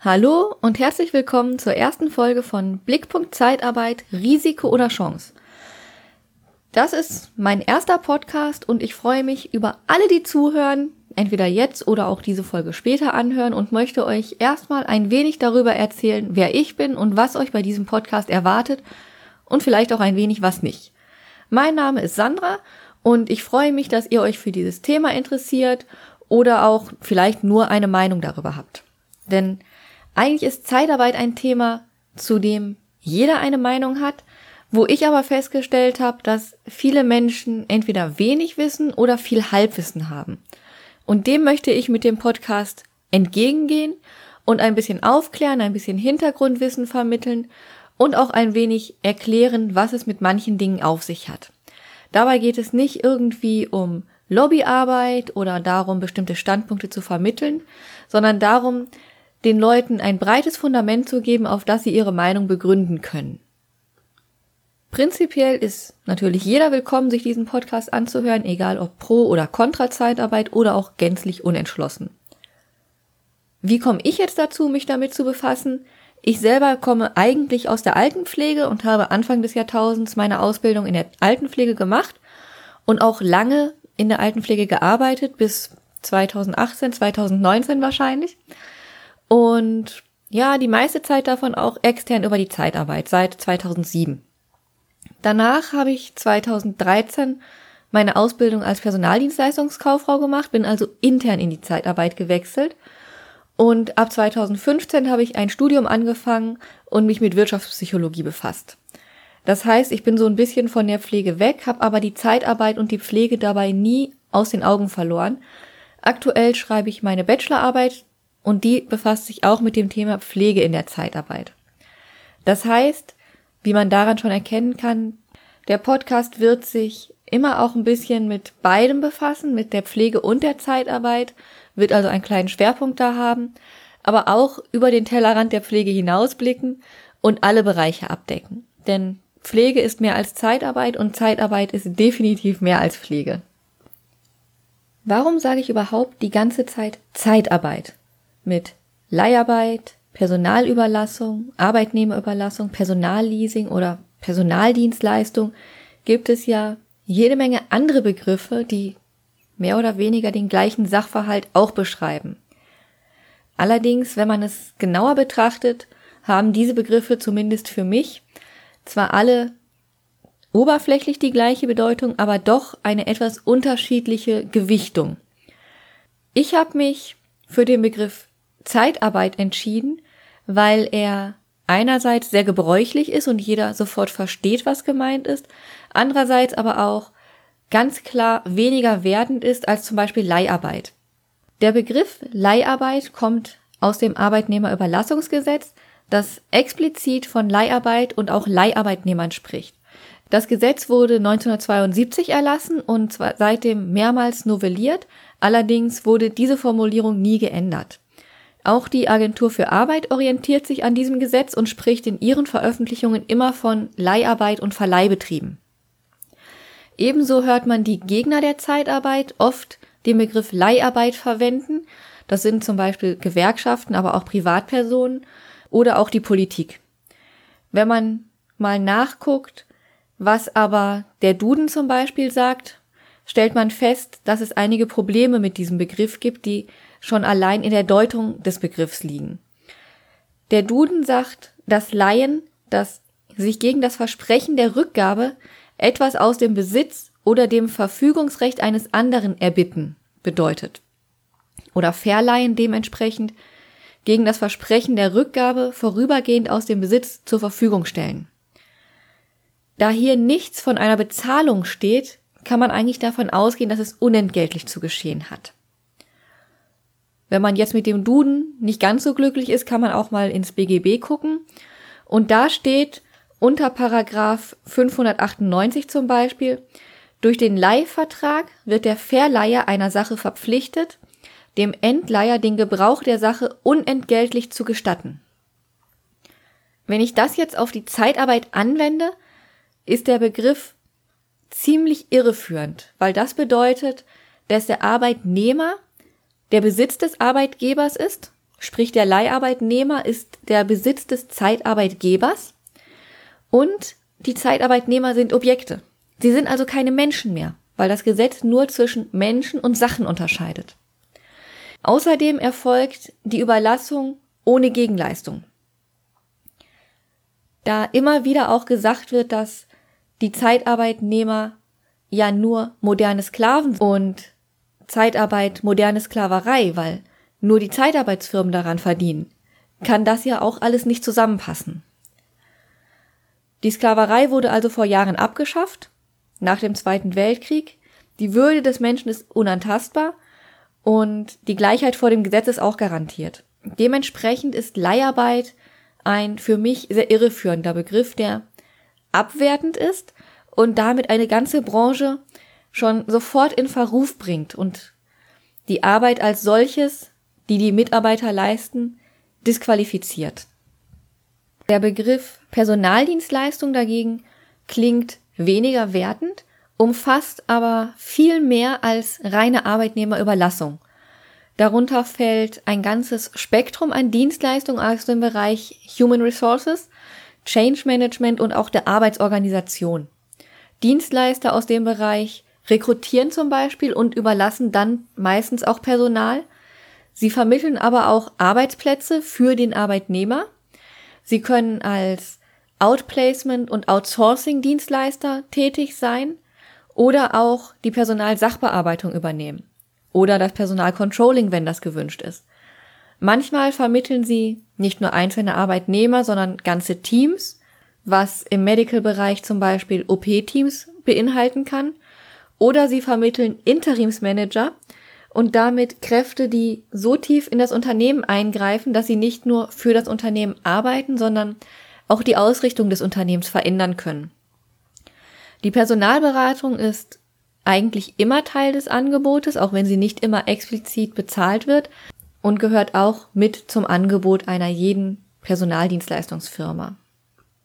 Hallo und herzlich willkommen zur ersten Folge von Blickpunkt Zeitarbeit, Risiko oder Chance. Das ist mein erster Podcast und ich freue mich über alle, die zuhören, entweder jetzt oder auch diese Folge später anhören und möchte euch erstmal ein wenig darüber erzählen, wer ich bin und was euch bei diesem Podcast erwartet und vielleicht auch ein wenig was nicht. Mein Name ist Sandra und ich freue mich, dass ihr euch für dieses Thema interessiert oder auch vielleicht nur eine Meinung darüber habt. Denn eigentlich ist Zeitarbeit ein Thema, zu dem jeder eine Meinung hat, wo ich aber festgestellt habe, dass viele Menschen entweder wenig Wissen oder viel Halbwissen haben. Und dem möchte ich mit dem Podcast entgegengehen und ein bisschen aufklären, ein bisschen Hintergrundwissen vermitteln und auch ein wenig erklären, was es mit manchen Dingen auf sich hat. Dabei geht es nicht irgendwie um Lobbyarbeit oder darum, bestimmte Standpunkte zu vermitteln, sondern darum, den Leuten ein breites Fundament zu geben, auf das sie ihre Meinung begründen können. Prinzipiell ist natürlich jeder willkommen, sich diesen Podcast anzuhören, egal ob pro oder kontra Zeitarbeit oder auch gänzlich unentschlossen. Wie komme ich jetzt dazu, mich damit zu befassen? Ich selber komme eigentlich aus der Altenpflege und habe Anfang des Jahrtausends meine Ausbildung in der Altenpflege gemacht und auch lange in der Altenpflege gearbeitet, bis 2018, 2019 wahrscheinlich. Und ja, die meiste Zeit davon auch extern über die Zeitarbeit seit 2007. Danach habe ich 2013 meine Ausbildung als Personaldienstleistungskauffrau gemacht, bin also intern in die Zeitarbeit gewechselt. Und ab 2015 habe ich ein Studium angefangen und mich mit Wirtschaftspsychologie befasst. Das heißt, ich bin so ein bisschen von der Pflege weg, habe aber die Zeitarbeit und die Pflege dabei nie aus den Augen verloren. Aktuell schreibe ich meine Bachelorarbeit und die befasst sich auch mit dem Thema Pflege in der Zeitarbeit. Das heißt, wie man daran schon erkennen kann, der Podcast wird sich immer auch ein bisschen mit beidem befassen, mit der Pflege und der Zeitarbeit, wird also einen kleinen Schwerpunkt da haben, aber auch über den Tellerrand der Pflege hinausblicken und alle Bereiche abdecken. Denn Pflege ist mehr als Zeitarbeit und Zeitarbeit ist definitiv mehr als Pflege. Warum sage ich überhaupt die ganze Zeit Zeitarbeit? Mit Leiharbeit, Personalüberlassung, Arbeitnehmerüberlassung, Personalleasing oder Personaldienstleistung gibt es ja jede Menge andere Begriffe, die mehr oder weniger den gleichen Sachverhalt auch beschreiben. Allerdings, wenn man es genauer betrachtet, haben diese Begriffe zumindest für mich zwar alle oberflächlich die gleiche Bedeutung, aber doch eine etwas unterschiedliche Gewichtung. Ich habe mich für den Begriff Zeitarbeit entschieden, weil er einerseits sehr gebräuchlich ist und jeder sofort versteht, was gemeint ist, andererseits aber auch ganz klar weniger werdend ist als zum Beispiel Leiharbeit. Der Begriff Leiharbeit kommt aus dem Arbeitnehmerüberlassungsgesetz, das explizit von Leiharbeit und auch Leiharbeitnehmern spricht. Das Gesetz wurde 1972 erlassen und seitdem mehrmals novelliert, allerdings wurde diese Formulierung nie geändert. Auch die Agentur für Arbeit orientiert sich an diesem Gesetz und spricht in ihren Veröffentlichungen immer von Leiharbeit und Verleihbetrieben. Ebenso hört man die Gegner der Zeitarbeit oft den Begriff Leiharbeit verwenden. Das sind zum Beispiel Gewerkschaften, aber auch Privatpersonen oder auch die Politik. Wenn man mal nachguckt, was aber der Duden zum Beispiel sagt, stellt man fest, dass es einige Probleme mit diesem Begriff gibt, die schon allein in der Deutung des Begriffs liegen. Der Duden sagt, dass Laien, das sich gegen das Versprechen der Rückgabe etwas aus dem Besitz oder dem Verfügungsrecht eines anderen erbitten bedeutet. Oder Verleihen dementsprechend gegen das Versprechen der Rückgabe vorübergehend aus dem Besitz zur Verfügung stellen. Da hier nichts von einer Bezahlung steht, kann man eigentlich davon ausgehen, dass es unentgeltlich zu geschehen hat. Wenn man jetzt mit dem Duden nicht ganz so glücklich ist, kann man auch mal ins BGB gucken. Und da steht unter Paragraph 598 zum Beispiel, durch den Leihvertrag wird der Verleiher einer Sache verpflichtet, dem Endleiher den Gebrauch der Sache unentgeltlich zu gestatten. Wenn ich das jetzt auf die Zeitarbeit anwende, ist der Begriff ziemlich irreführend, weil das bedeutet, dass der Arbeitnehmer der Besitz des Arbeitgebers ist, sprich der Leiharbeitnehmer ist der Besitz des Zeitarbeitgebers und die Zeitarbeitnehmer sind Objekte. Sie sind also keine Menschen mehr, weil das Gesetz nur zwischen Menschen und Sachen unterscheidet. Außerdem erfolgt die Überlassung ohne Gegenleistung. Da immer wieder auch gesagt wird, dass die Zeitarbeitnehmer ja nur moderne Sklaven und Zeitarbeit moderne Sklaverei, weil nur die Zeitarbeitsfirmen daran verdienen, kann das ja auch alles nicht zusammenpassen. Die Sklaverei wurde also vor Jahren abgeschafft, nach dem Zweiten Weltkrieg. Die Würde des Menschen ist unantastbar und die Gleichheit vor dem Gesetz ist auch garantiert. Dementsprechend ist Leiharbeit ein für mich sehr irreführender Begriff, der abwertend ist und damit eine ganze Branche schon sofort in Verruf bringt und die Arbeit als solches, die die Mitarbeiter leisten, disqualifiziert. Der Begriff Personaldienstleistung dagegen klingt weniger wertend, umfasst aber viel mehr als reine Arbeitnehmerüberlassung. Darunter fällt ein ganzes Spektrum an Dienstleistungen aus dem Bereich Human Resources, Change Management und auch der Arbeitsorganisation. Dienstleister aus dem Bereich rekrutieren zum Beispiel und überlassen dann meistens auch Personal. Sie vermitteln aber auch Arbeitsplätze für den Arbeitnehmer. Sie können als Outplacement und Outsourcing-Dienstleister tätig sein oder auch die Personalsachbearbeitung übernehmen oder das Personalcontrolling, wenn das gewünscht ist. Manchmal vermitteln sie nicht nur einzelne Arbeitnehmer, sondern ganze Teams, was im Medical-Bereich zum Beispiel OP-Teams beinhalten kann oder sie vermitteln Interimsmanager und damit Kräfte, die so tief in das Unternehmen eingreifen, dass sie nicht nur für das Unternehmen arbeiten, sondern auch die Ausrichtung des Unternehmens verändern können. Die Personalberatung ist eigentlich immer Teil des Angebotes, auch wenn sie nicht immer explizit bezahlt wird und gehört auch mit zum Angebot einer jeden Personaldienstleistungsfirma.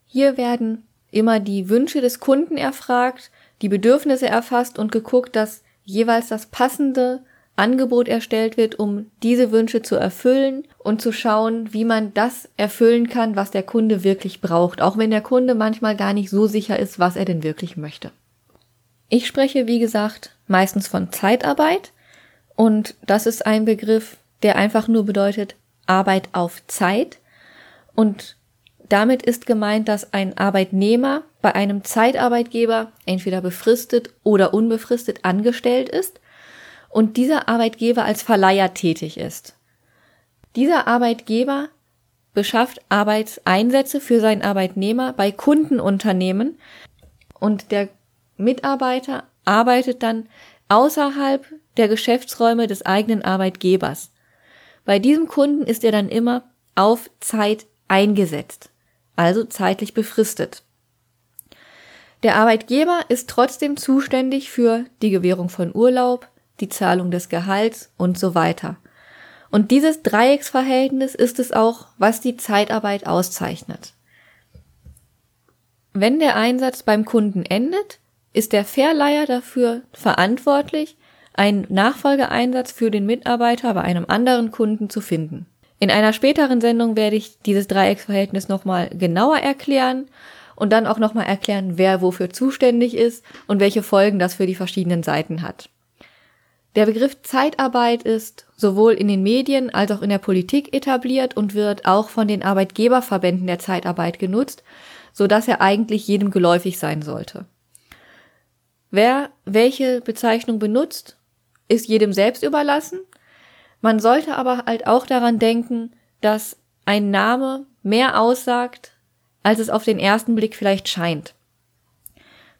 Hier werden immer die Wünsche des Kunden erfragt, die Bedürfnisse erfasst und geguckt, dass jeweils das passende Angebot erstellt wird, um diese Wünsche zu erfüllen und zu schauen, wie man das erfüllen kann, was der Kunde wirklich braucht, auch wenn der Kunde manchmal gar nicht so sicher ist, was er denn wirklich möchte. Ich spreche, wie gesagt, meistens von Zeitarbeit und das ist ein Begriff, der einfach nur bedeutet Arbeit auf Zeit und damit ist gemeint, dass ein Arbeitnehmer bei einem Zeitarbeitgeber entweder befristet oder unbefristet angestellt ist und dieser Arbeitgeber als Verleiher tätig ist. Dieser Arbeitgeber beschafft Arbeitseinsätze für seinen Arbeitnehmer bei Kundenunternehmen und der Mitarbeiter arbeitet dann außerhalb der Geschäftsräume des eigenen Arbeitgebers. Bei diesem Kunden ist er dann immer auf Zeit eingesetzt also zeitlich befristet. Der Arbeitgeber ist trotzdem zuständig für die Gewährung von Urlaub, die Zahlung des Gehalts und so weiter. Und dieses Dreiecksverhältnis ist es auch, was die Zeitarbeit auszeichnet. Wenn der Einsatz beim Kunden endet, ist der Verleiher dafür verantwortlich, einen Nachfolgeeinsatz für den Mitarbeiter bei einem anderen Kunden zu finden. In einer späteren Sendung werde ich dieses Dreiecksverhältnis nochmal genauer erklären und dann auch nochmal erklären, wer wofür zuständig ist und welche Folgen das für die verschiedenen Seiten hat. Der Begriff Zeitarbeit ist sowohl in den Medien als auch in der Politik etabliert und wird auch von den Arbeitgeberverbänden der Zeitarbeit genutzt, so dass er eigentlich jedem geläufig sein sollte. Wer welche Bezeichnung benutzt, ist jedem selbst überlassen man sollte aber halt auch daran denken, dass ein Name mehr aussagt, als es auf den ersten Blick vielleicht scheint.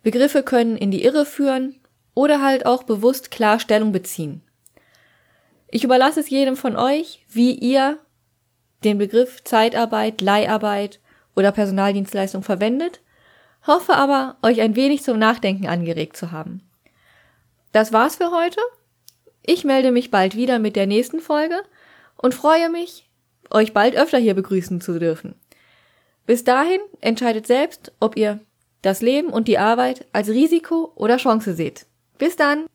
Begriffe können in die Irre führen oder halt auch bewusst Klarstellung beziehen. Ich überlasse es jedem von euch, wie ihr den Begriff Zeitarbeit, Leiharbeit oder Personaldienstleistung verwendet, hoffe aber, euch ein wenig zum Nachdenken angeregt zu haben. Das war's für heute. Ich melde mich bald wieder mit der nächsten Folge und freue mich, euch bald öfter hier begrüßen zu dürfen. Bis dahin entscheidet selbst, ob ihr das Leben und die Arbeit als Risiko oder Chance seht. Bis dann!